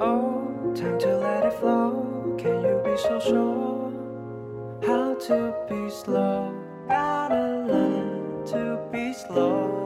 Oh, time to let it flow. Can you be so sure? How to be slow? Gotta learn to be slow.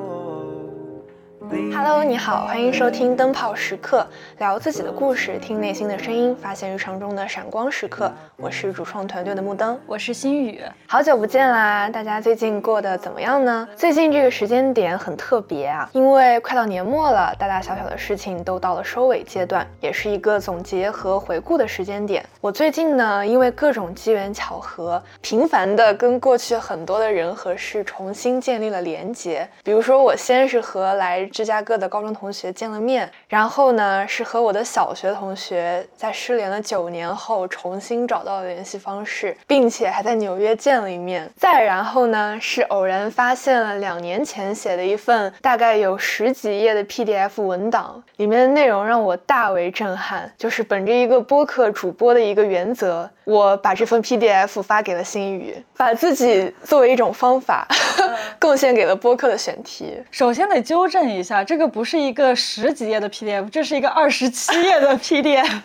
Hello，你好，欢迎收听灯泡时刻，聊自己的故事，听内心的声音，发现日常中的闪光时刻。我是主创团队的木灯，我是心雨，好久不见啦！大家最近过得怎么样呢？最近这个时间点很特别啊，因为快到年末了，大大小小的事情都到了收尾阶段，也是一个总结和回顾的时间点。我最近呢，因为各种机缘巧合，频繁的跟过去很多的人和事重新建立了连结。比如说，我先是和来芝加哥的高中同学见了面，然后呢，是和我的小学同学在失联了九年后重新找到了联系方式，并且还在纽约见了一面。再然后呢，是偶然发现了两年前写的一份大概有十几页的 PDF 文档，里面的内容让我大为震撼。就是本着一个播客主播的一个原则，我把这份 PDF 发给了新宇，把自己作为一种方法 贡献给了播客的选题。首先得纠正一下，这个不是一个十几页的 PDF，这是一个二十七页的 PDF。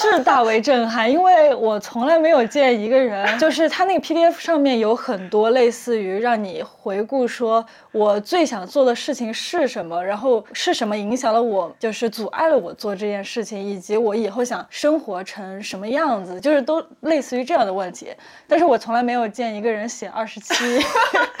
是大为震撼，因为我从来没有见一个人，就是他那个 PDF 上面有很多类似于让你回顾，说我最想做的事情是什么，然后是什么影响了我，就是阻碍了我做这件事情，以及我以后想生活成什么样子，就是都类似于这样的问题。但是我从来没有见一个人写二十七，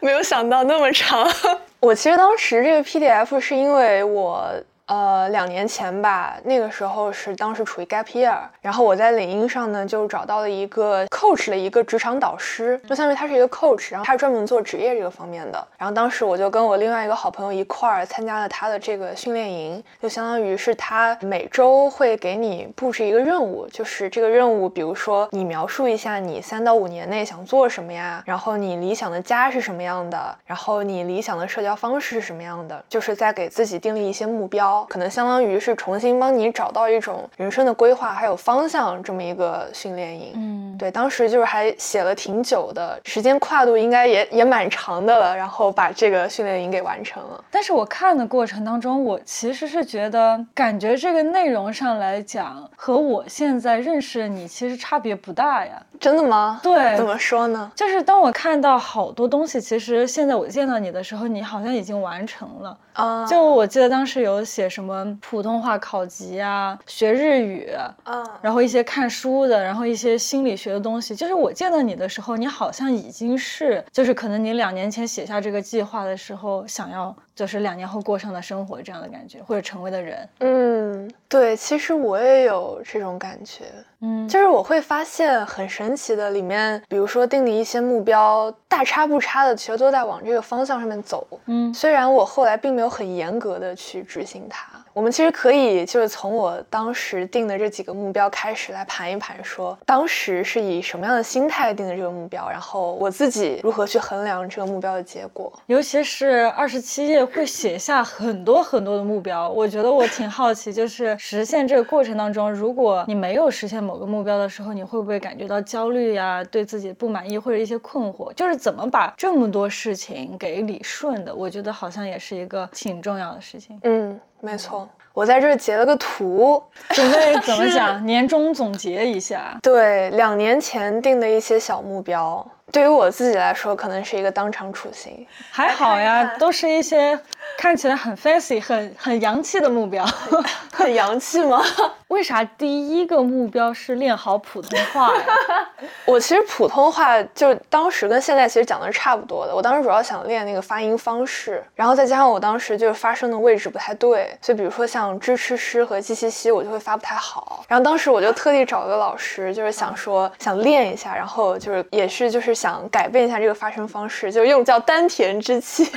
没有想到那么长。我其实当时这个 PDF 是因为我。呃，两年前吧，那个时候是当时处于 gap year，然后我在领英上呢就找到了一个 coach 的一个职场导师，就相当于他是一个 coach，然后他是专门做职业这个方面的。然后当时我就跟我另外一个好朋友一块儿参加了他的这个训练营，就相当于是他每周会给你布置一个任务，就是这个任务，比如说你描述一下你三到五年内想做什么呀，然后你理想的家是什么样的，然后你理想的社交方式是什么样的，就是在给自己定立一些目标。可能相当于是重新帮你找到一种人生的规划还有方向这么一个训练营。嗯，对，当时就是还写了挺久的时间跨度，应该也也蛮长的了，然后把这个训练营给完成了。但是我看的过程当中，我其实是觉得，感觉这个内容上来讲，和我现在认识的你其实差别不大呀。真的吗？对，怎么说呢？就是当我看到好多东西，其实现在我见到你的时候，你好像已经完成了啊。就我记得当时有写什么普通话考级啊，学日语啊，然后一些看书的，然后一些心理学的东西。就是我见到你的时候，你好像已经是，就是可能你两年前写下这个计划的时候，想要就是两年后过上的生活这样的感觉，或者成为的人。嗯，对，其实我也有这种感觉。嗯，就是我会发现很神奇的，里面比如说定的一些目标，大差不差的，其实都在往这个方向上面走。嗯，虽然我后来并没有很严格的去执行它。我们其实可以就是从我当时定的这几个目标开始来盘一盘，说当时是以什么样的心态定的这个目标，然后我自己如何去衡量这个目标的结果。尤其是二十七页会写下很多很多的目标，我觉得我挺好奇，就是实现这个过程当中，如果你没有实现某个目标的时候，你会不会感觉到焦虑呀，对自己不满意或者一些困惑？就是怎么把这么多事情给理顺的？我觉得好像也是一个挺重要的事情。嗯。没错，我在这儿截了个图，准备 怎么讲？年终总结一下。对，两年前定的一些小目标，对于我自己来说，可能是一个当场处刑。还好呀，都是一些。看起来很 fancy、很很洋气的目标，很洋气吗？为啥第一个目标是练好普通话呀？我其实普通话就当时跟现在其实讲的是差不多的。我当时主要想练那个发音方式，然后再加上我当时就是发声的位置不太对，所以比如说像支、吃、诗和鸡、西、西，我就会发不太好。然后当时我就特地找了个老师，就是想说想练一下，然后就是也是就是想改变一下这个发声方式，就用叫丹田之气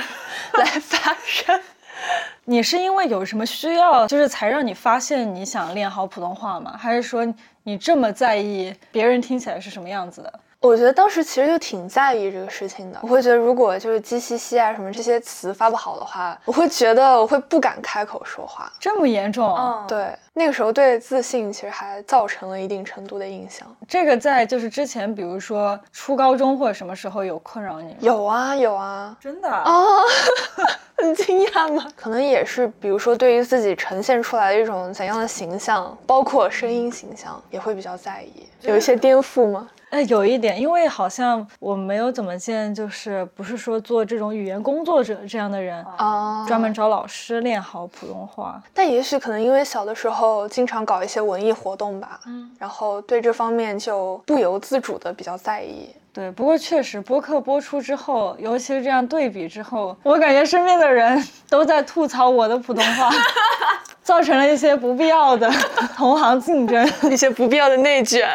来发声。你是因为有什么需要，就是才让你发现你想练好普通话吗？还是说你这么在意别人听起来是什么样子的？我觉得当时其实就挺在意这个事情的。我会觉得，如果就是鸡西西啊什么这些词发不好的话，我会觉得我会不敢开口说话。这么严重？嗯，对，那个时候对自信其实还造成了一定程度的影响。这个在就是之前，比如说初高中或者什么时候有困扰你吗？有啊，有啊。真的啊？很惊讶吗？可能也是，比如说对于自己呈现出来的一种怎样的形象，包括声音形象，也会比较在意，有一些颠覆吗？哎，有一点，因为好像我没有怎么见，就是不是说做这种语言工作者这样的人啊，专门找老师练好普通话。但也许可能因为小的时候经常搞一些文艺活动吧，嗯，然后对这方面就不由自主的比较在意。对，不过确实播客播出之后，尤其是这样对比之后，我感觉身边的人 都在吐槽我的普通话，造成了一些不必要的 同行竞争，一些不必要的内卷。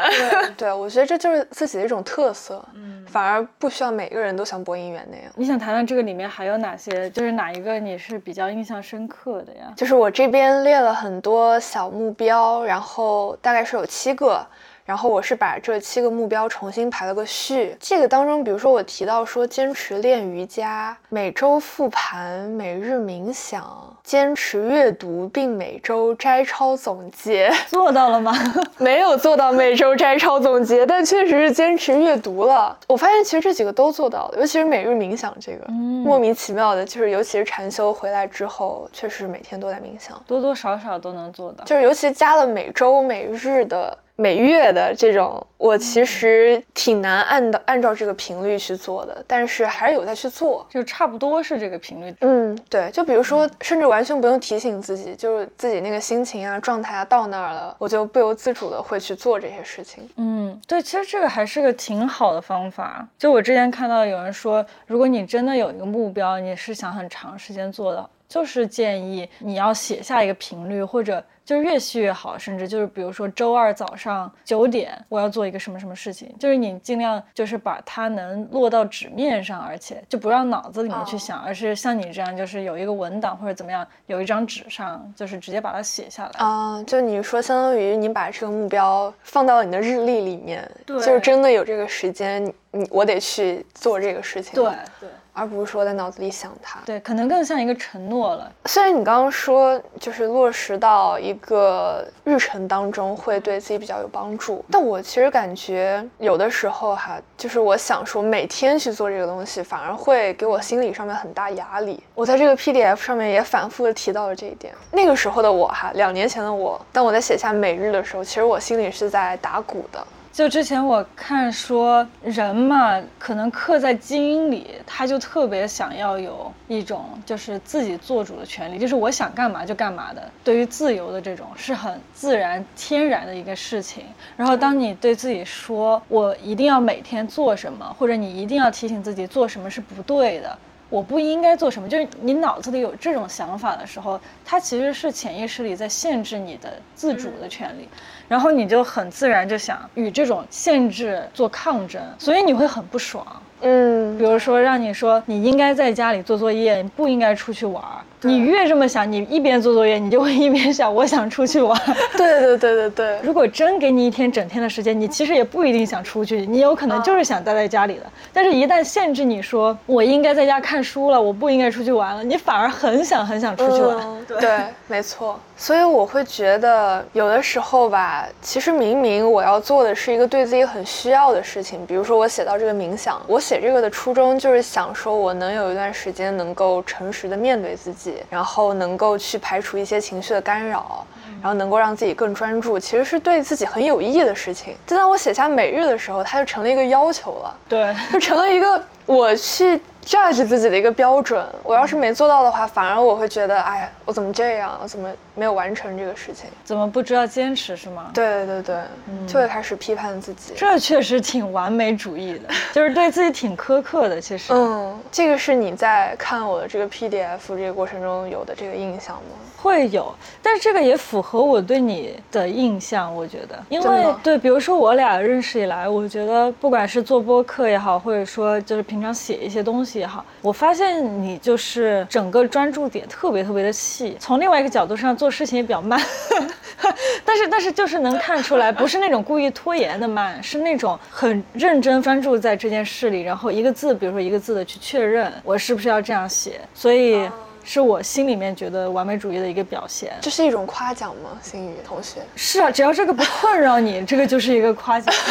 对，我觉得这就是自己的一种特色，嗯，反而不需要每个人都像播音员那样。你想谈谈这个里面还有哪些，就是哪一个你是比较印象深刻的呀？就是我这边列了很多小目标，然后大概是有七个。然后我是把这七个目标重新排了个序。这个当中，比如说我提到说坚持练瑜伽、每周复盘、每日冥想、坚持阅读，并每周摘抄总结，做到了吗？没有做到每周摘抄总结，但确实是坚持阅读了。我发现其实这几个都做到了，尤其是每日冥想这个，莫名其妙的，就是尤其是禅修回来之后，确实每天都在冥想，多多少少都能做到。就是尤其加了每周每日的。每月的这种，我其实挺难按的按照这个频率去做的，但是还是有在去做，就差不多是这个频率。嗯，对，就比如说，甚至完全不用提醒自己，就是自己那个心情啊、状态啊到那儿了，我就不由自主的会去做这些事情。嗯，对，其实这个还是个挺好的方法。就我之前看到有人说，如果你真的有一个目标，你是想很长时间做的，就是建议你要写下一个频率或者。就是越细越好，甚至就是比如说周二早上九点，我要做一个什么什么事情，就是你尽量就是把它能落到纸面上，而且就不让脑子里面去想，而是像你这样，就是有一个文档或者怎么样，有一张纸上，就是直接把它写下来啊。就你说，相当于你把这个目标放到你的日历里面，就是真的有这个时间，你我得去做这个事情。对对。而不是说在脑子里想它，对，可能更像一个承诺了。虽然你刚刚说就是落实到一个日程当中会对自己比较有帮助，但我其实感觉有的时候哈，就是我想说每天去做这个东西，反而会给我心理上面很大压力。我在这个 PDF 上面也反复的提到了这一点。那个时候的我哈，两年前的我，当我在写下每日的时候，其实我心里是在打鼓的。就之前我看说，人嘛，可能刻在基因里，他就特别想要有一种就是自己做主的权利，就是我想干嘛就干嘛的。对于自由的这种是很自然天然的一个事情。然后当你对自己说，我一定要每天做什么，或者你一定要提醒自己做什么是不对的。我不应该做什么，就是你脑子里有这种想法的时候，它其实是潜意识里在限制你的自主的权利，然后你就很自然就想与这种限制做抗争，所以你会很不爽。嗯，比如说让你说你应该在家里做作业，你不应该出去玩。你越这么想，你一边做作业，你就会一边想，我想出去玩。对对对对对。如果真给你一天整天的时间，你其实也不一定想出去，你有可能就是想待在家里的。但是，一旦限制你说我应该在家看书了，我不应该出去玩了，你反而很想很想出去玩。对，没错。所以我会觉得，有的时候吧，其实明明我要做的是一个对自己很需要的事情，比如说我写到这个冥想，我写这个的初衷就是想说，我能有一段时间能够诚实的面对自己，然后能够去排除一些情绪的干扰，然后能够让自己更专注，其实是对自己很有意义的事情。就当我写下每日的时候，它就成了一个要求了，对，就成了一个我去。judge 自己的一个标准，我要是没做到的话，反而我会觉得，哎呀，我怎么这样？我怎么没有完成这个事情？怎么不知道坚持是吗？对对对，就会开始批判自己。这确实挺完美主义的，就是对自己挺苛刻的。其实，嗯，这个是你在看我的这个 PDF 这个过程中有的这个印象吗？会有，但是这个也符合我对你的印象，我觉得，因为对，比如说我俩认识以来，我觉得不管是做播客也好，或者说就是平常写一些东西也好，我发现你就是整个专注点特别特别的细。从另外一个角度上做事情也比较慢，但是但是就是能看出来，不是那种故意拖延的慢，是那种很认真专注在这件事里，然后一个字，比如说一个字的去确认我是不是要这样写，所以是我心里面觉得完美主义的一个表现。这是一种夸奖吗，心宇同学？是啊，只要这个不困扰你，这个就是一个夸奖。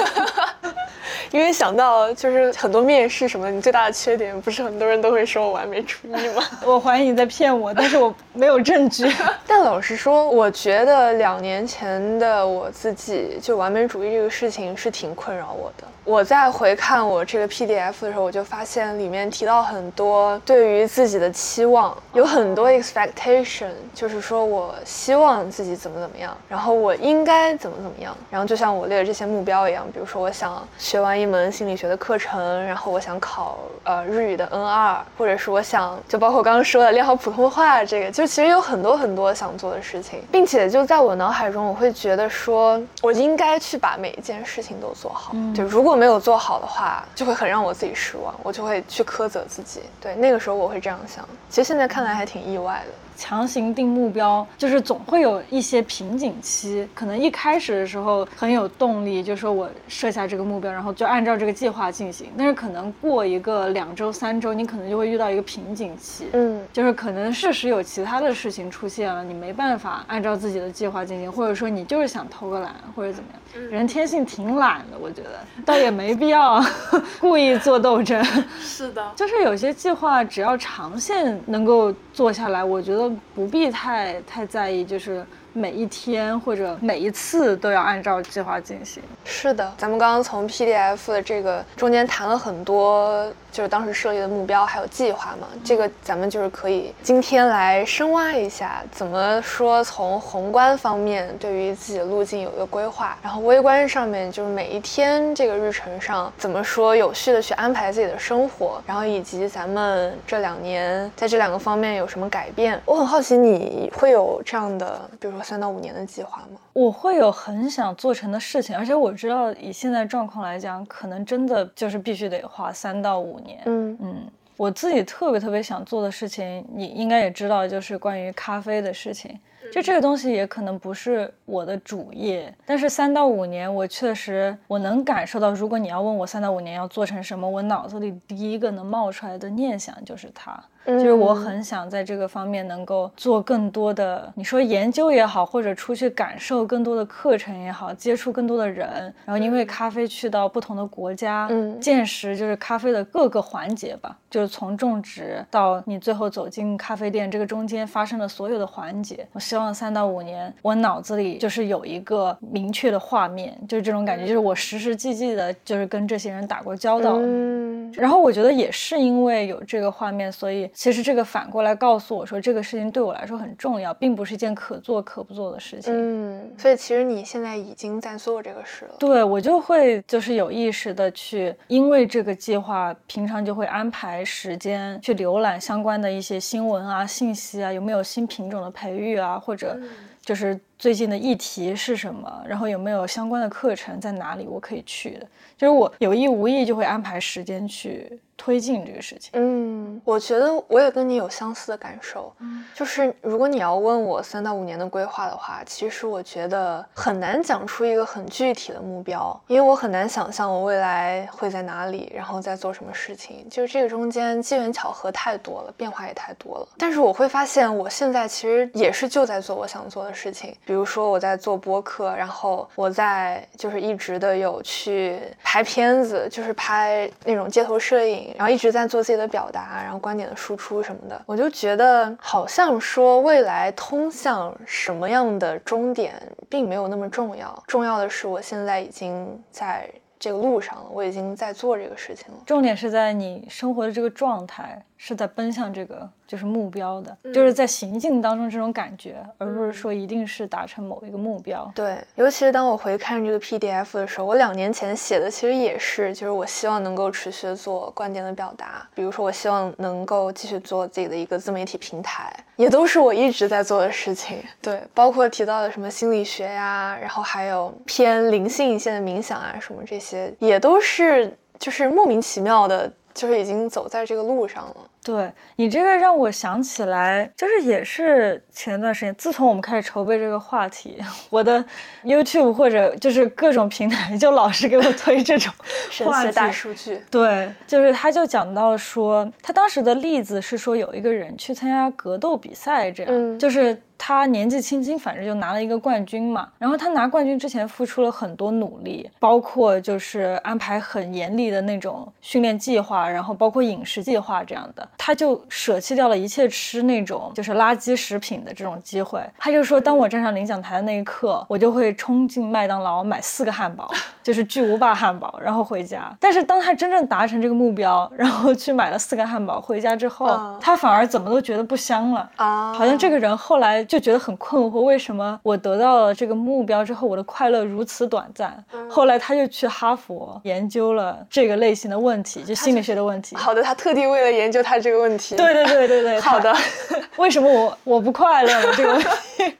因为想到就是很多面试什么，你最大的缺点不是很多人都会说我完美主义吗？我怀疑你在骗我，但是我没有证据。但老实说，我觉得两年前的我自己就完美主义这个事情是挺困扰我的。我在回看我这个 PDF 的时候，我就发现里面提到很多对于自己的期望，有很多 expectation，就是说我希望自己怎么怎么样，然后我应该怎么怎么样，然后就像我列的这些目标一样，比如说我想学完一门心理学的课程，然后我想考呃日语的 N 二或者是我想就包括刚刚说的练好普通话，这个就其实有很多很多想做的事情，并且就在我脑海中，我会觉得说我应该去把每一件事情都做好，就如果没有做好的话，就会很让我自己失望，我就会去苛责自己。对，那个时候我会这样想。其实现在看来还挺意外的。强行定目标，就是总会有一些瓶颈期。可能一开始的时候很有动力，就说我设下这个目标，然后就按照这个计划进行。但是可能过一个两周、三周，你可能就会遇到一个瓶颈期。嗯，就是可能事实有其他的事情出现了，你没办法按照自己的计划进行，或者说你就是想偷个懒或者怎么样。人天性挺懒的，我觉得倒也没必要 故意做斗争。是的，就是有些计划只要长线能够做下来，我觉得不必太太在意，就是每一天或者每一次都要按照计划进行。是的，咱们刚刚从 PDF 的这个中间谈了很多。就是当时设立的目标还有计划嘛，这个咱们就是可以今天来深挖一下，怎么说从宏观方面对于自己的路径有一个规划，然后微观上面就是每一天这个日程上怎么说有序的去安排自己的生活，然后以及咱们这两年在这两个方面有什么改变。我很好奇你会有这样的，比如说三到五年的计划吗？我会有很想做成的事情，而且我知道以现在状况来讲，可能真的就是必须得花三到五年。嗯嗯，我自己特别特别想做的事情，你应该也知道，就是关于咖啡的事情。就这个东西也可能不是我的主业，但是三到五年，我确实我能感受到，如果你要问我三到五年要做成什么，我脑子里第一个能冒出来的念想就是它。就是我很想在这个方面能够做更多的，你说研究也好，或者出去感受更多的课程也好，接触更多的人，然后因为咖啡去到不同的国家，嗯，见识就是咖啡的各个环节吧，就是从种植到你最后走进咖啡店这个中间发生的所有的环节。我希望三到五年，我脑子里就是有一个明确的画面，就是这种感觉，就是我实实际际的，就是跟这些人打过交道。嗯，然后我觉得也是因为有这个画面，所以。其实这个反过来告诉我说，这个事情对我来说很重要，并不是一件可做可不做的事情。嗯，所以其实你现在已经在做这个事了。对我就会就是有意识的去，因为这个计划，平常就会安排时间去浏览相关的一些新闻啊、信息啊，有没有新品种的培育啊，或者就是最近的议题是什么，然后有没有相关的课程在哪里我可以去的，就是我有意无意就会安排时间去。推进这个事情，嗯，我觉得我也跟你有相似的感受，嗯，就是如果你要问我三到五年的规划的话，其实我觉得很难讲出一个很具体的目标，因为我很难想象我未来会在哪里，然后在做什么事情，就是这个中间机缘巧合太多了，变化也太多了。但是我会发现，我现在其实也是就在做我想做的事情，比如说我在做播客，然后我在就是一直的有去拍片子，就是拍那种街头摄影。然后一直在做自己的表达，然后观点的输出什么的，我就觉得好像说未来通向什么样的终点，并没有那么重要，重要的是我现在已经在这个路上了，我已经在做这个事情了。重点是在你生活的这个状态，是在奔向这个。就是目标的，就是在行进当中这种感觉，而不是说一定是达成某一个目标。对，尤其是当我回看这个 PDF 的时候，我两年前写的其实也是，就是我希望能够持续做观点的表达，比如说我希望能够继续做自己的一个自媒体平台，也都是我一直在做的事情。对，包括提到的什么心理学呀，然后还有偏灵性一些的冥想啊，什么这些，也都是就是莫名其妙的，就是已经走在这个路上了。对你这个让我想起来，就是也是前段时间，自从我们开始筹备这个话题，我的 YouTube 或者就是各种平台就老是给我推这种 神话题奇的大数据。对，就是他就讲到说，他当时的例子是说有一个人去参加格斗比赛，这样、嗯就是。他年纪轻轻，反正就拿了一个冠军嘛。然后他拿冠军之前付出了很多努力，包括就是安排很严厉的那种训练计划，然后包括饮食计划这样的。他就舍弃掉了一切吃那种就是垃圾食品的这种机会。他就说，当我站上领奖台的那一刻，我就会冲进麦当劳买四个汉堡，就是巨无霸汉堡，然后回家。但是当他真正达成这个目标，然后去买了四个汉堡回家之后，啊他反而怎么都觉得不香了。啊，好像这个人后来就觉得很困惑，为什么我得到了这个目标之后，我的快乐如此短暂？后来他就去哈佛研究了这个类型的问题，就心理学的问题。好的，他特地为了研究他这个问题。对对对对对，好的。为什么我我不快乐呢？这个问题，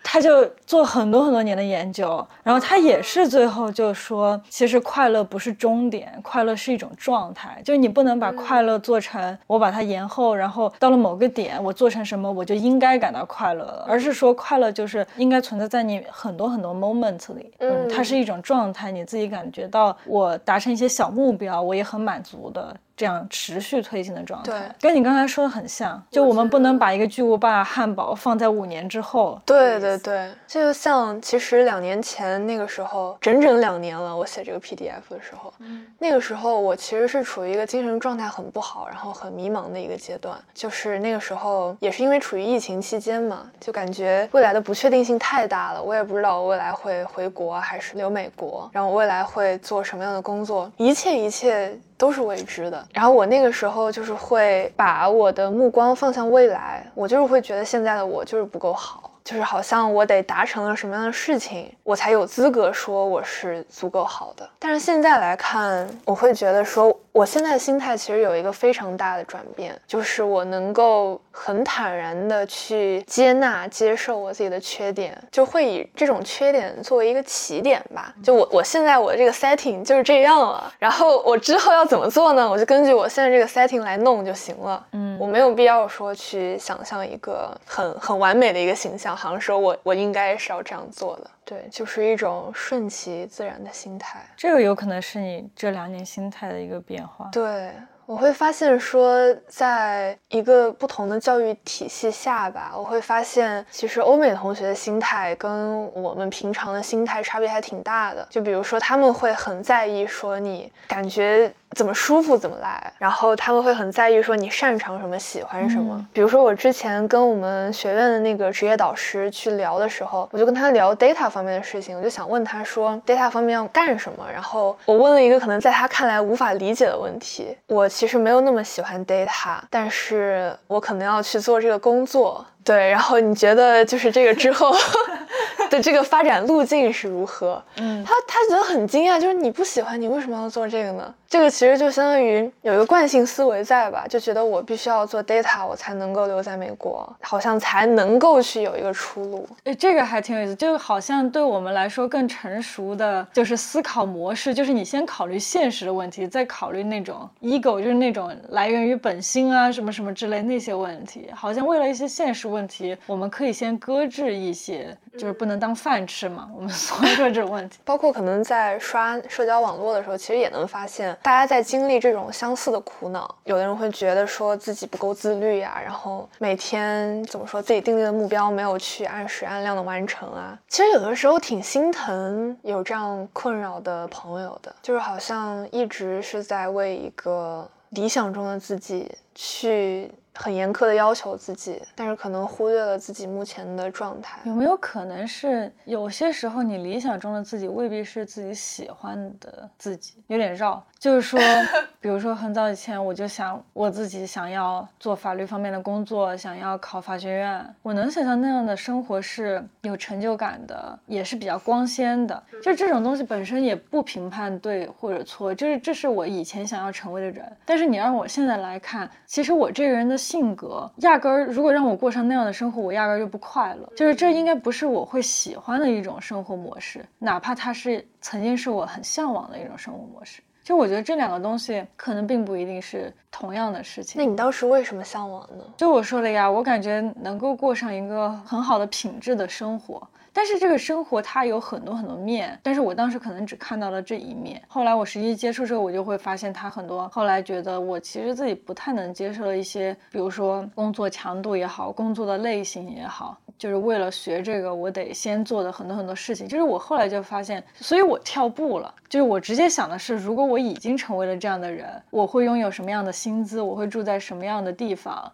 他就做很多很多年的研究，然后他也是最后就说，其实快乐不是终点，快乐是一种状态，就是你不能把快乐做成我把它延后，然后到了某个点我做成什么我就应该感到快乐了，而是说快乐就是应该存在在你很多很多 moment 里，嗯，它是一种状态，你自己感觉到我达成一些小目标，我也很满足的。这样持续推进的状态，对跟你刚才说的很像。就我们不能把一个巨无霸汉堡放在五年之后。对对对，这就像其实两年前那个时候，整整两年了，我写这个 PDF 的时候，那个时候我其实是处于一个精神状态很不好，然后很迷茫的一个阶段。就是那个时候也是因为处于疫情期间嘛，就感觉未来的不确定性太大了，我也不知道我未来会回国还是留美国，然后我未来会做什么样的工作，一切一切。都是未知的。然后我那个时候就是会把我的目光放向未来，我就是会觉得现在的我就是不够好，就是好像我得达成了什么样的事情，我才有资格说我是足够好的。但是现在来看，我会觉得说，我现在的心态其实有一个非常大的转变，就是我能够很坦然的去接纳、接受我自己的缺点，就会以这种缺点作为一个起点吧。就我我现在我这个 setting 就是这样了，然后我之后要怎么做呢？我就根据我现在这个 setting 来弄就行了。嗯我没有必要说去想象一个很很完美的一个形象，好像说我我应该是要这样做的。对，就是一种顺其自然的心态。这个有可能是你这两年心态的一个变化。对，我会发现说，在一个不同的教育体系下吧，我会发现其实欧美同学的心态跟我们平常的心态差别还挺大的。就比如说，他们会很在意说你感觉怎么舒服怎么来，然后他们会很在意说你擅长什么、喜欢什么。嗯比如说我之前跟我们学院的那个职业导师去聊的时候，我就跟他聊 data 方面的事情，我就想问他说 data 方面要干什么，然后我问了一个可能在他看来无法理解的问题。我其实没有那么喜欢 data，但是我可能要去做这个工作。对，然后你觉得就是这个之后 的这个发展路径是如何？嗯他他觉得很惊讶，就是你不喜欢，你为什么要做这个呢？这个其实就相当于有一个惯性思维在吧，就觉得我必须要做 data，我才能够留在美国，好像才能够去有一个出路。诶，这个还挺有意思，就好像对我们来说更成熟的就是思考模式，就是你先考虑现实的问题，再考虑那种 ego，就是那种来源于本心啊什么什么之类那些问题。好像为了一些现实问题，我们可以先搁置一些，就是不能当饭吃嘛。我们 所说这种问题。包括可能在刷社交网络的时候，其实也能发现，大家在经历这种相似的苦恼。有的人会觉得说自己不够自律呀、然后每天怎么说自己定立的目标没有去按时按量的完成啊。其实有的时候挺心疼有这样困扰的朋友的，就是好像一直是在为一个理想中的自己去很严苛的要求自己，但是可能忽略了自己目前的状态。有没有可能是有些时候你理想中的自己未必是自己喜欢的自己？有点绕，就是说，比如说很早以前我就想我自己想要做法律方面的工作，想要考法学院，我能想象那样的生活是有成就感的，也是比较光鲜的。就是这种东西本身也不评判对或者错，就是这是我以前想要成为的人。但是你让我现在来看，其实我这个人的性格压根儿，如果让我过上那样的生活，我压根儿就不快乐。就是这应该不是我会喜欢的一种生活模式，哪怕它是曾经是我很向往的一种生活模式。就我觉得这两个东西可能并不一定是同样的事情。那你当时为什么向往呢？就我说了呀，我感觉能够过上一个很好的品质的生活。但是这个生活它有很多很多面，但是我当时可能只看到了这一面。后来我实际接触之后，我就会发现它很多。后来觉得我其实自己不太能接受一些，比如说工作强度也好，工作的类型也好，就是为了学这个，我得先做的很多很多事情。就是我后来就发现，所以我跳步了。就是我直接想的是，如果我已经成为了这样的人，我会拥有什么样的薪资？我会住在什么样的地方？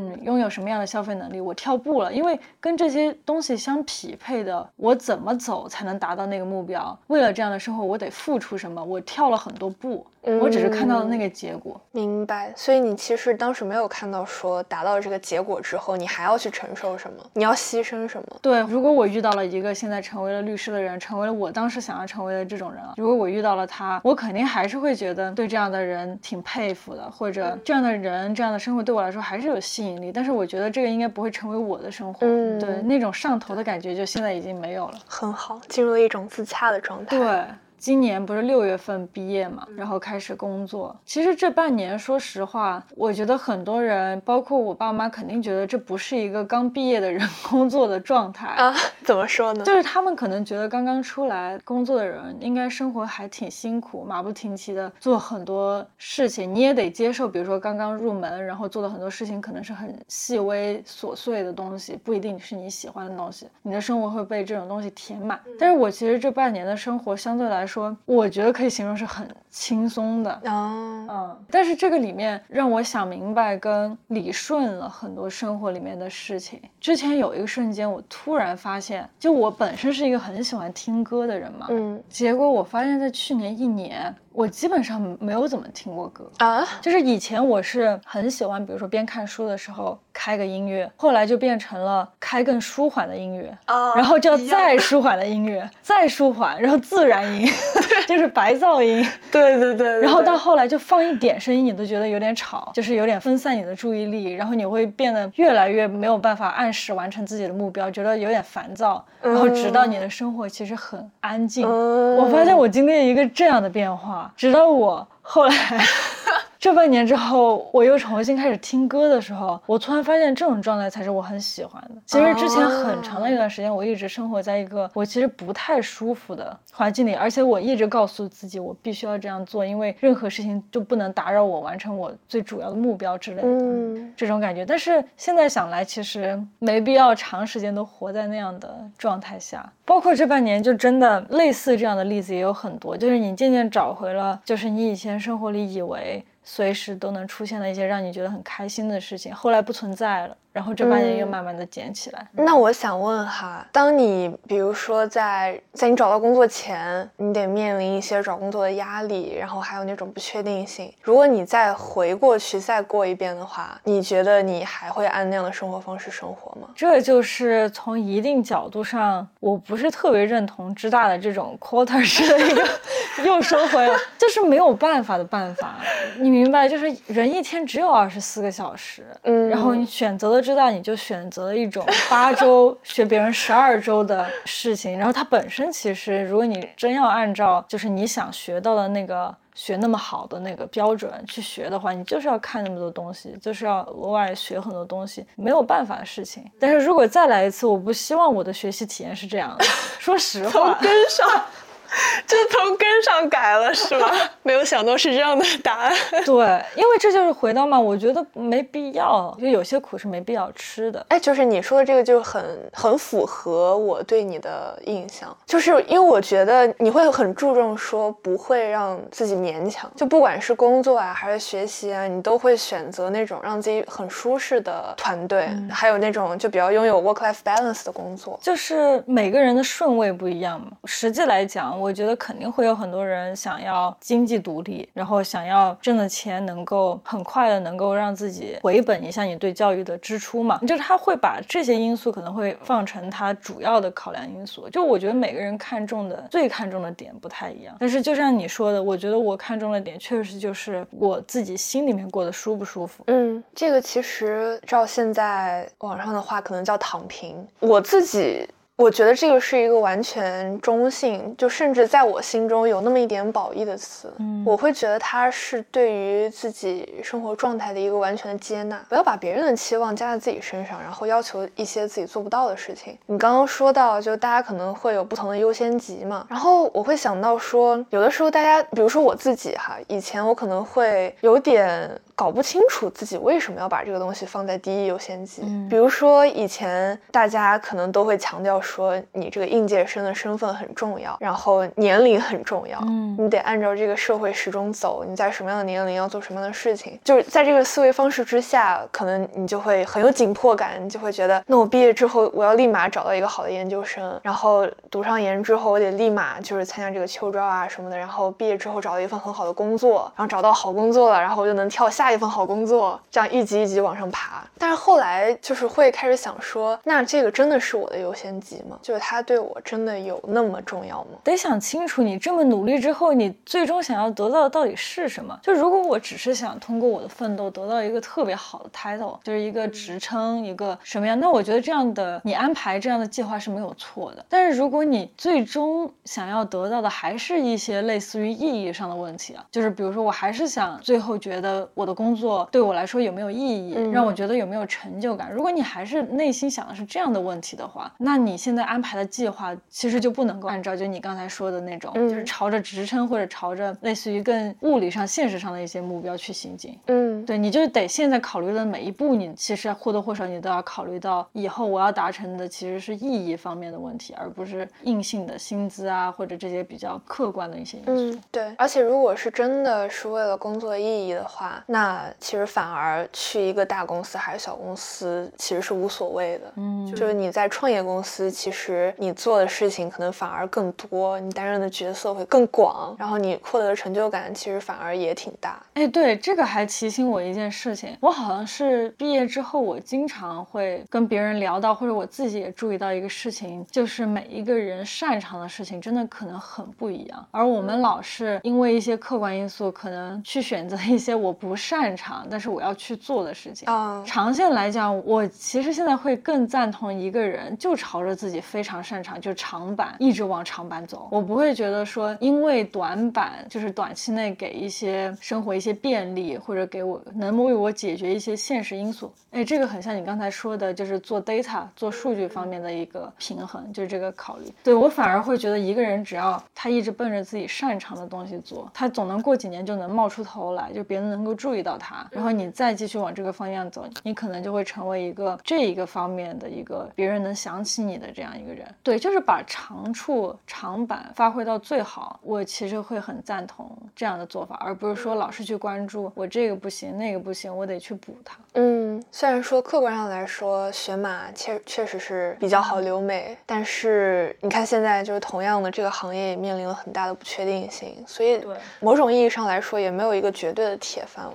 嗯，拥有什么样的消费能力？我跳步了，因为跟这些东西相匹配的，我怎么走才能达到那个目标？为了这样的生活，我得付出什么？我跳了很多步。我只是看到了那个结果，明白。所以你其实当时没有看到说达到这个结果之后，你还要去承受什么？你要牺牲什么？对，如果我遇到了一个现在成为了律师的人，成为了我当时想要成为的这种人，如果我遇到了他，我肯定还是会觉得对这样的人挺佩服的，或者这样的人这样的生活对我来说还是有吸引力。但是我觉得这个应该不会成为我的生活。嗯，对，那种上头的感觉就现在已经没有了。很好，进入了一种自洽的状态。对。今年不是六月份毕业嘛，然后开始工作。其实这半年，说实话，我觉得很多人，包括我爸妈，肯定觉得这不是一个刚毕业的人工作的状态啊。怎么说呢？就是他们可能觉得刚刚出来工作的人，应该生活还挺辛苦，马不停蹄的做很多事情。你也得接受，比如说刚刚入门，然后做的很多事情可能是很细微琐碎的东西，不一定是你喜欢的东西。你的生活会被这种东西填满。但是我其实这半年的生活相对来说。我觉得可以形容是很轻松的啊，嗯，但是这个里面让我想明白跟理顺了很多生活里面的事情。之前有一个瞬间，我突然发现，就我本身是一个很喜欢听歌的人嘛，嗯，结果我发现，在去年一年。我基本上没有怎么听过歌啊，就是以前我是很喜欢，比如说边看书的时候开个音乐，后来就变成了开更舒缓的音乐啊，然后叫再舒缓的音乐，再舒缓，然后自然音，就是白噪音，对对对，然后到后来就放一点声音你都觉得有点吵，就是有点分散你的注意力，然后你会变得越来越没有办法按时完成自己的目标，觉得有点烦躁，然后直到你的生活其实很安静，我发现我经历了一个这样的变化。直到我后来。这半年之后，我又重新开始听歌的时候，我突然发现这种状态才是我很喜欢的。其实之前很长的一段时间，我一直生活在一个我其实不太舒服的环境里，而且我一直告诉自己，我必须要这样做，因为任何事情就不能打扰我完成我最主要的目标之类的。嗯，这种感觉。但是现在想来，其实没必要长时间都活在那样的状态下。包括这半年，就真的类似这样的例子也有很多，就是你渐渐找回了，就是你以前生活里以为。随时都能出现的一些让你觉得很开心的事情，后来不存在了。然后这半年又慢慢的捡起来。那我想问哈，当你比如说在在你找到工作前，你得面临一些找工作的压力，然后还有那种不确定性。如果你再回过去再过一遍的话，你觉得你还会按那样的生活方式生活吗？这就是从一定角度上，我不是特别认同之大的这种 quarter 式的一个，又收回了，就是没有办法的办法。你明白，就是人一天只有二十四个小时，嗯，然后你选择了。知道你就选择了一种八周学别人十二周的事情，然后它本身其实，如果你真要按照就是你想学到的那个学那么好的那个标准去学的话，你就是要看那么多东西，就是要额外学很多东西，没有办法的事情。但是如果再来一次，我不希望我的学习体验是这样的。说实话，跟上。就从根上改了是吗？没有想到是这样的答案。对，因为这就是回到嘛，我觉得没必要，就有些苦是没必要吃的。哎，就是你说的这个就很很符合我对你的印象，就是因为我觉得你会很注重说不会让自己勉强，就不管是工作啊还是学习啊，你都会选择那种让自己很舒适的团队，还有那种就比较拥有 work life balance 的工作。就是每个人的顺位不一样嘛，实际来讲。我觉得肯定会有很多人想要经济独立，然后想要挣的钱能够很快的能够让自己回本一下你对教育的支出嘛，就是他会把这些因素可能会放成他主要的考量因素。就我觉得每个人看重的最看重的点不太一样，但是就像你说的，我觉得我看中的点确实就是我自己心里面过得舒不舒服。嗯，这个其实照现在网上的话可能叫躺平，我自己。我觉得这个是一个完全中性，就甚至在我心中有那么一点褒义的词。嗯我会觉得它是对于自己生活状态的一个完全的接纳，不要把别人的期望加在自己身上，然后要求一些自己做不到的事情。你刚刚说到，就大家可能会有不同的优先级嘛，然后我会想到说，有的时候大家，比如说我自己哈，以前我可能会有点搞不清楚自己为什么要把这个东西放在第一优先级。嗯。比如说以前大家可能都会强调说，你这个应届生的身份很重要，然后年龄很重要，嗯。你得按照这个社会时钟走，你在什么样的年龄要做什么样的事情，就是在这个思维方式之下，可能你就会很有紧迫感，你就会觉得，那我毕业之后我要立马找到一个好的研究生，然后读上研之后我得立马就是参加这个秋招啊什么的，然后毕业之后找到一份很好的工作，然后找到好工作了，然后我就能跳下一份好工作，这样一级一级往上爬。但是后来就是会开始想说，那这个真的是我的优先级吗？就是它对我真的有那么重要吗？得想清楚，你这么努力之后，你最终想要得到的到底是什么？就如果我只是想通过我的奋斗得到一个特别好的 title，就是一个职称，一个什么样，那我觉得这样的你安排这样的计划是没有错的。但是如果你最终想要得到的还是一些类似于意义上的问题啊，就是比如说我还是想最后觉得我的工作对我来说有没有意义，嗯让我觉得有没有成就感。如果你还是内心想的是这样的问题的话，那你现在安排的计划其实就不能够按照就你刚才说的那种，嗯就是朝着职称或者朝着类似于更物理上、现实上的一些目标去行进。嗯，对，你就得现在考虑的每一步，你其实或多或少你都要考虑到以后我要达成的其实是意义方面的问题，而不是硬性的薪资啊或者这些比较客观的一些因素。嗯，对。而且如果是真的是为了工作意义的话，那其实反而去一个大公司还是小公司其实是无所谓的。嗯，就是你在创业公司，其实你做的事情可能反而更多，你担任的角色会更广，然后你获得的成就感其实反而也挺大。哎，对，这个还提醒我一件事情，我好像是毕业之后，我经常会跟别人聊到，或者我自己也注意到一个事情，就是每一个人擅长的事情真的可能很不一样，而我们老是因为一些客观因素，可能去选择一些我不擅长，但是我要去做的事情。啊长线来讲，我其实现在会更赞同一个人就朝着自己非常擅长，就长板，一直往长板走。我不会觉得说，因为短板就是短期内给一些生活一些便利，或者给我能为我解决一些现实因素。哎，这个很像你刚才说的，就是做 data 做数据方面的一个平衡，就是这个考虑。对我反而会觉得，一个人只要他一直奔着自己擅长的东西做，他总能过几年就能冒出头来，就别人能够注意到他，然后你再继续往这个方向走，你可能就会成为一个这一个方面的一个别人能想起你的这样一个人。对，就是把长处长板发挥到最好，我其实会很赞同这样的做法，而不是说老是去关注我这个不行那个不行，我得去补它。嗯，虽然说客观上来说，学马确确实是比较好留美，但是你看现在就是同样的这个行业也面临了很大的不确定性，所以某种意义上来说也没有一个绝对的铁饭碗。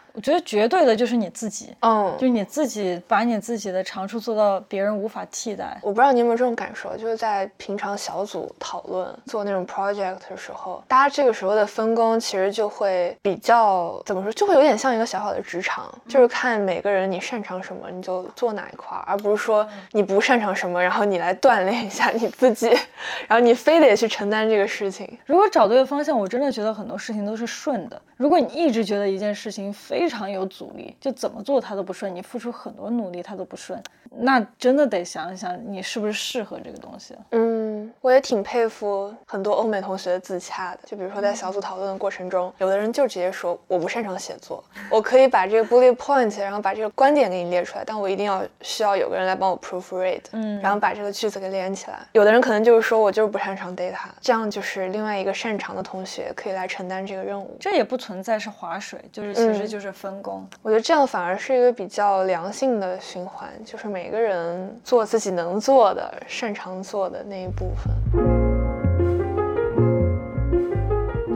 我觉得绝对的就是你自己，嗯，就你自己把你自己的长处做到别人无法替代。我不知道你有没有这种感受，就是在平常小组讨论做那种 project 的时候，大家这个时候的分工其实就会比较怎么说，就会有点像一个小小的职场，就是看每个人你擅长什么你就做哪一块儿，而不是说你不擅长什么，然后你来锻炼一下你自己，然后你非得去承担这个事情。如果找对了方向，我真的觉得很多事情都是顺的。如果你一直觉得一件事情非常有阻力，就怎么做它都不顺，你付出很多努力它都不顺，那真的得想一想你是不是适合这个东西。嗯，我也挺佩服很多欧美同学的自洽的。就比如说在小组讨论的过程中，有的人就直接说我不擅长写作，我可以把这个 bullet point，然后把这个观点给你列出来，但我一定要需要有个人来帮我 proofread，嗯然后把这个句子给连起来。有的人可能就是说我就是不擅长 data，这样就是另外一个擅长的同学可以来承担这个任务。这也不存在是划水，就是其实嗯就是分工。我觉得这样反而是一个比较良性的循环，就是每个人做自己能做的、擅长做的那一部分。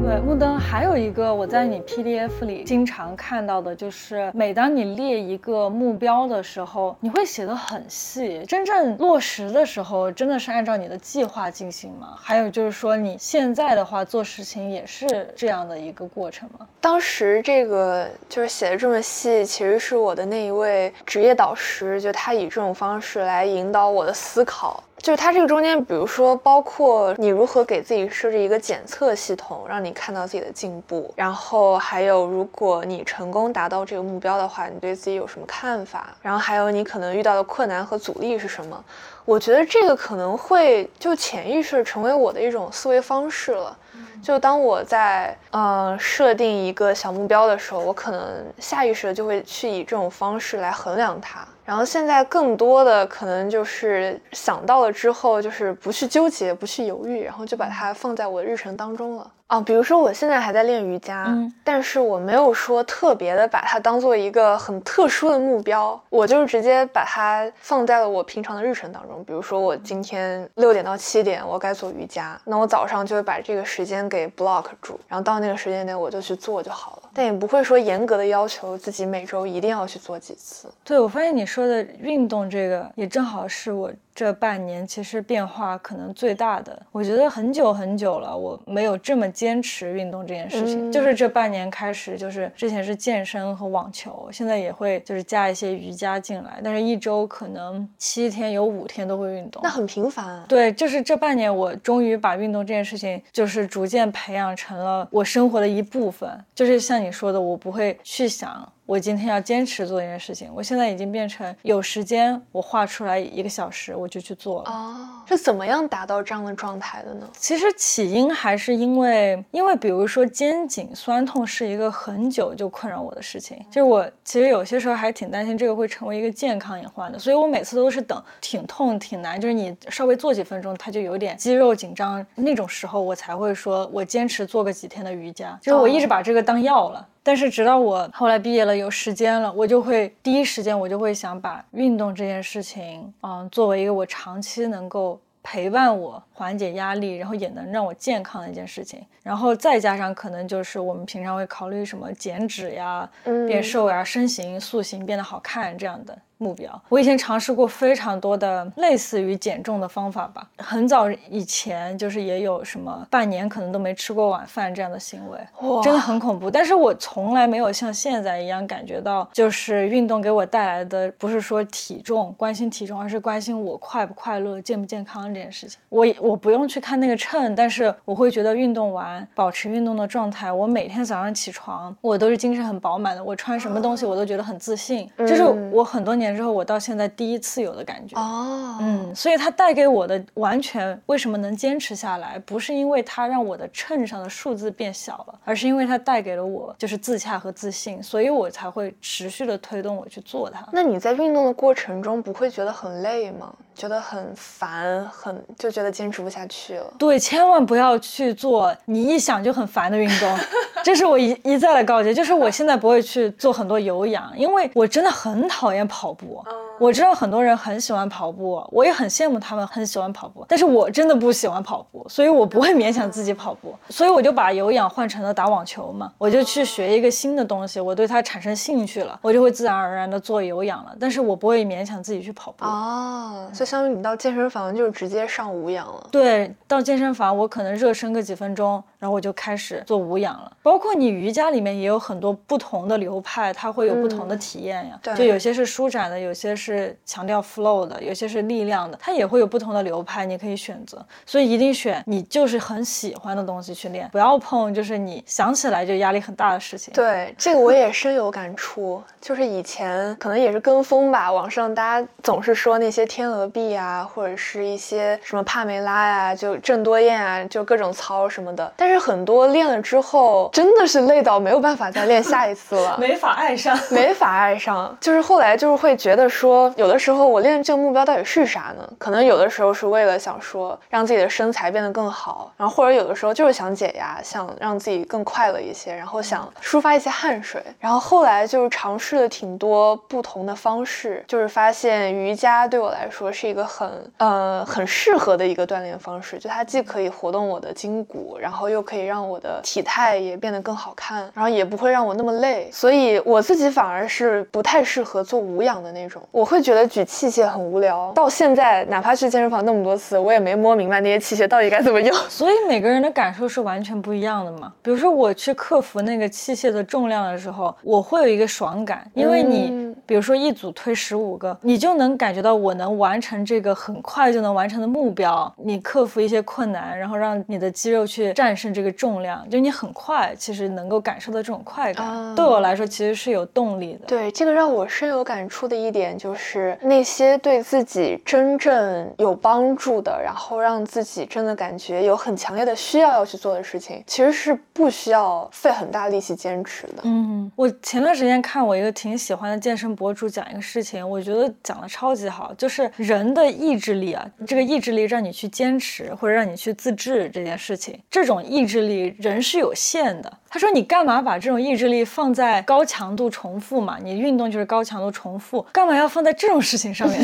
对，木灯还有一个我在你 PDF 里经常看到的，就是每当你列一个目标的时候，你会写得很细，真正落实的时候，真的是按照你的计划进行吗？还有就是说，你现在的话做事情也是这样的一个过程吗？当时这个就是写的这么细，其实是我的那一位职业导师，就他以这种方式来引导我的思考。就是它这个中间，比如说包括你如何给自己设置一个检测系统，让你看到自己的进步，然后还有如果你成功达到这个目标的话，你对自己有什么看法？然后还有你可能遇到的困难和阻力是什么？我觉得这个可能会就潜意识成为我的一种思维方式了。就当我在呃设定一个小目标的时候，我可能下意识的就会去以这种方式来衡量它。然后现在更多的可能就是想到了之后，就是不去纠结，不去犹豫，然后就把它放在我的日程当中了。啊，比如说我现在还在练瑜伽，嗯但是我没有说特别的把它当做一个很特殊的目标，我就是直接把它放在了我平常的日程当中。比如说我今天六点到七点我该做瑜伽，那我早上就会把这个时间给 block 住，然后到那个时间点我就去做就好了，但也不会说严格的要求自己每周一定要去做几次。对，我发现你说的运动这个，也正好是我这半年其实变化可能最大的。我觉得很久很久了，我没有这么坚持运动这件事情。嗯就是这半年开始，就是之前是健身和网球，现在也会就是加一些瑜伽进来，但是一周可能七天有五天都会运动。那很频繁啊。对，就是这半年，我终于把运动这件事情，就是逐渐培养成了我生活的一部分。就是像你你说的，我不会去想我今天要坚持做一件事情，我现在已经变成有时间，我画出来一个小时我就去做了。哦，是怎么样达到这样的状态的呢？其实起因还是因为，因为比如说肩颈酸痛是一个很久就困扰我的事情，就是我其实有些时候还挺担心这个会成为一个健康隐患的，所以我每次都是等挺痛挺难，就是你稍微做几分钟，它就有点肌肉紧张那种时候，我才会说我坚持做个几天的瑜伽，就是我一直把这个当药了。但是直到我后来毕业了，有时间了，我就会第一时间我就会想把运动这件事情，嗯，作为一个我长期能够陪伴我、缓解压力，然后也能让我健康的一件事情。然后再加上可能就是我们平常会考虑什么减脂呀、嗯变瘦呀、身形塑形、变得好看这样的目标。我以前尝试过非常多的类似于减重的方法吧，很早以前就是也有什么半年可能都没吃过晚饭这样的行为，哇真的很恐怖。但是我从来没有像现在一样感觉到，就是运动给我带来的不是说体重关心体重，而是关心我快不快乐、健不健康这件事情。我我不用去看那个秤，但是我会觉得运动完保持运动的状态，我每天早上起床我都是精神很饱满的，我穿什么东西我都觉得很自信，就是嗯我很多年之后我到现在第一次有的感觉。哦，嗯，所以它带给我的完全为什么能坚持下来，不是因为它让我的秤上的数字变小了，而是因为它带给了我就是自洽和自信，所以我才会持续的推动我去做它。那你在运动的过程中不会觉得很累吗？觉得很烦，很就觉得坚持不下去了。对，千万不要去做你一想就很烦的运动，这是我一一再的告诫。就是我现在不会去做很多有氧，因为我真的很讨厌跑步。我知道很多人很喜欢跑步，我也很羡慕他们很喜欢跑步，但是我真的不喜欢跑步，所以我不会勉强自己跑步，所以我就把有氧换成了打网球嘛，我就去学一个新的东西，我对它产生兴趣了，我就会自然而然的做有氧了，但是我不会勉强自己去跑步。哦，就相当于你到健身房就是直接上无氧了。对，到健身房我可能热身个几分钟，然后我就开始做无氧了。包括你瑜伽里面也有很多不同的流派，它会有不同的体验呀。对就有些是舒展的，有些是强调 flow 的，有些是力量的，它也会有不同的流派，你可以选择。所以一定选你就是很喜欢的东西去练，不要碰就是你想起来就压力很大的事情。对，这个我也深有感触。就是以前可能也是跟风吧，网上大家总是说那些天鹅臂啊，或者是一些什么帕梅拉呀、就郑多燕啊，就各种操什么的。但是很多练了之后，真的是累到没有办法再练下一次了。没法爱上。没法爱上，就是后来就是会觉得说，有的时候我练这个目标到底是啥呢？可能有的时候是为了想说让自己的身材变得更好，然后或者有的时候就是想解压，想让自己更快乐一些，然后想抒发一些汗水。然后后来就是尝试了挺多不同的方式，就是发现瑜伽对我来说是一个很呃很适合的一个锻炼方式，就它既可以活动我的筋骨，然后又可以让我的体态也变得更好看，然后也不会让我那么累。所以我自己反而是不太适合做无氧的那种。我会觉得举器械很无聊。到现在，哪怕去健身房那么多次，我也没摸明白那些器械到底该怎么用。所以每个人的感受是完全不一样的嘛。比如说我去克服那个器械的重量的时候，我会有一个爽感，因为你嗯比如说一组推十五个，你就能感觉到我能完成这个很快就能完成的目标。你克服一些困难，然后让你的肌肉去战胜这个重量，就你很快其实能够感受到这种快感。啊对我来说，其实是有动力的。对，这个让我深有感触的一点就是，是那些对自己真正有帮助的，然后让自己真的感觉有很强烈的需要要去做的事情，其实是不需要费很大力气坚持的。嗯，我前段时间看我一个挺喜欢的健身博主讲一个事情，我觉得讲的超级好，就是人的意志力啊，这个意志力让你去坚持或者让你去自制这件事情，这种意志力人是有限的。他说你干嘛把这种意志力放在高强度重复嘛？你运动就是高强度重复，干嘛要放在这种事情上面？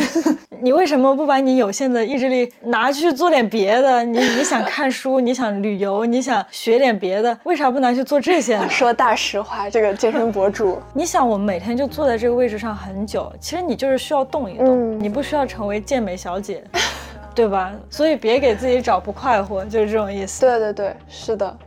你为什么不把你有限的意志力拿去做点别的？你你想看书，你想旅游，你想学点别的，为啥不拿去做这些呢？说大实话，这个健身博主，你想，我每天就坐在这个位置上很久，其实你就是需要动一动，嗯你不需要成为健美小姐，对吧？所以别给自己找不快活，就是这种意思。对对对，是的。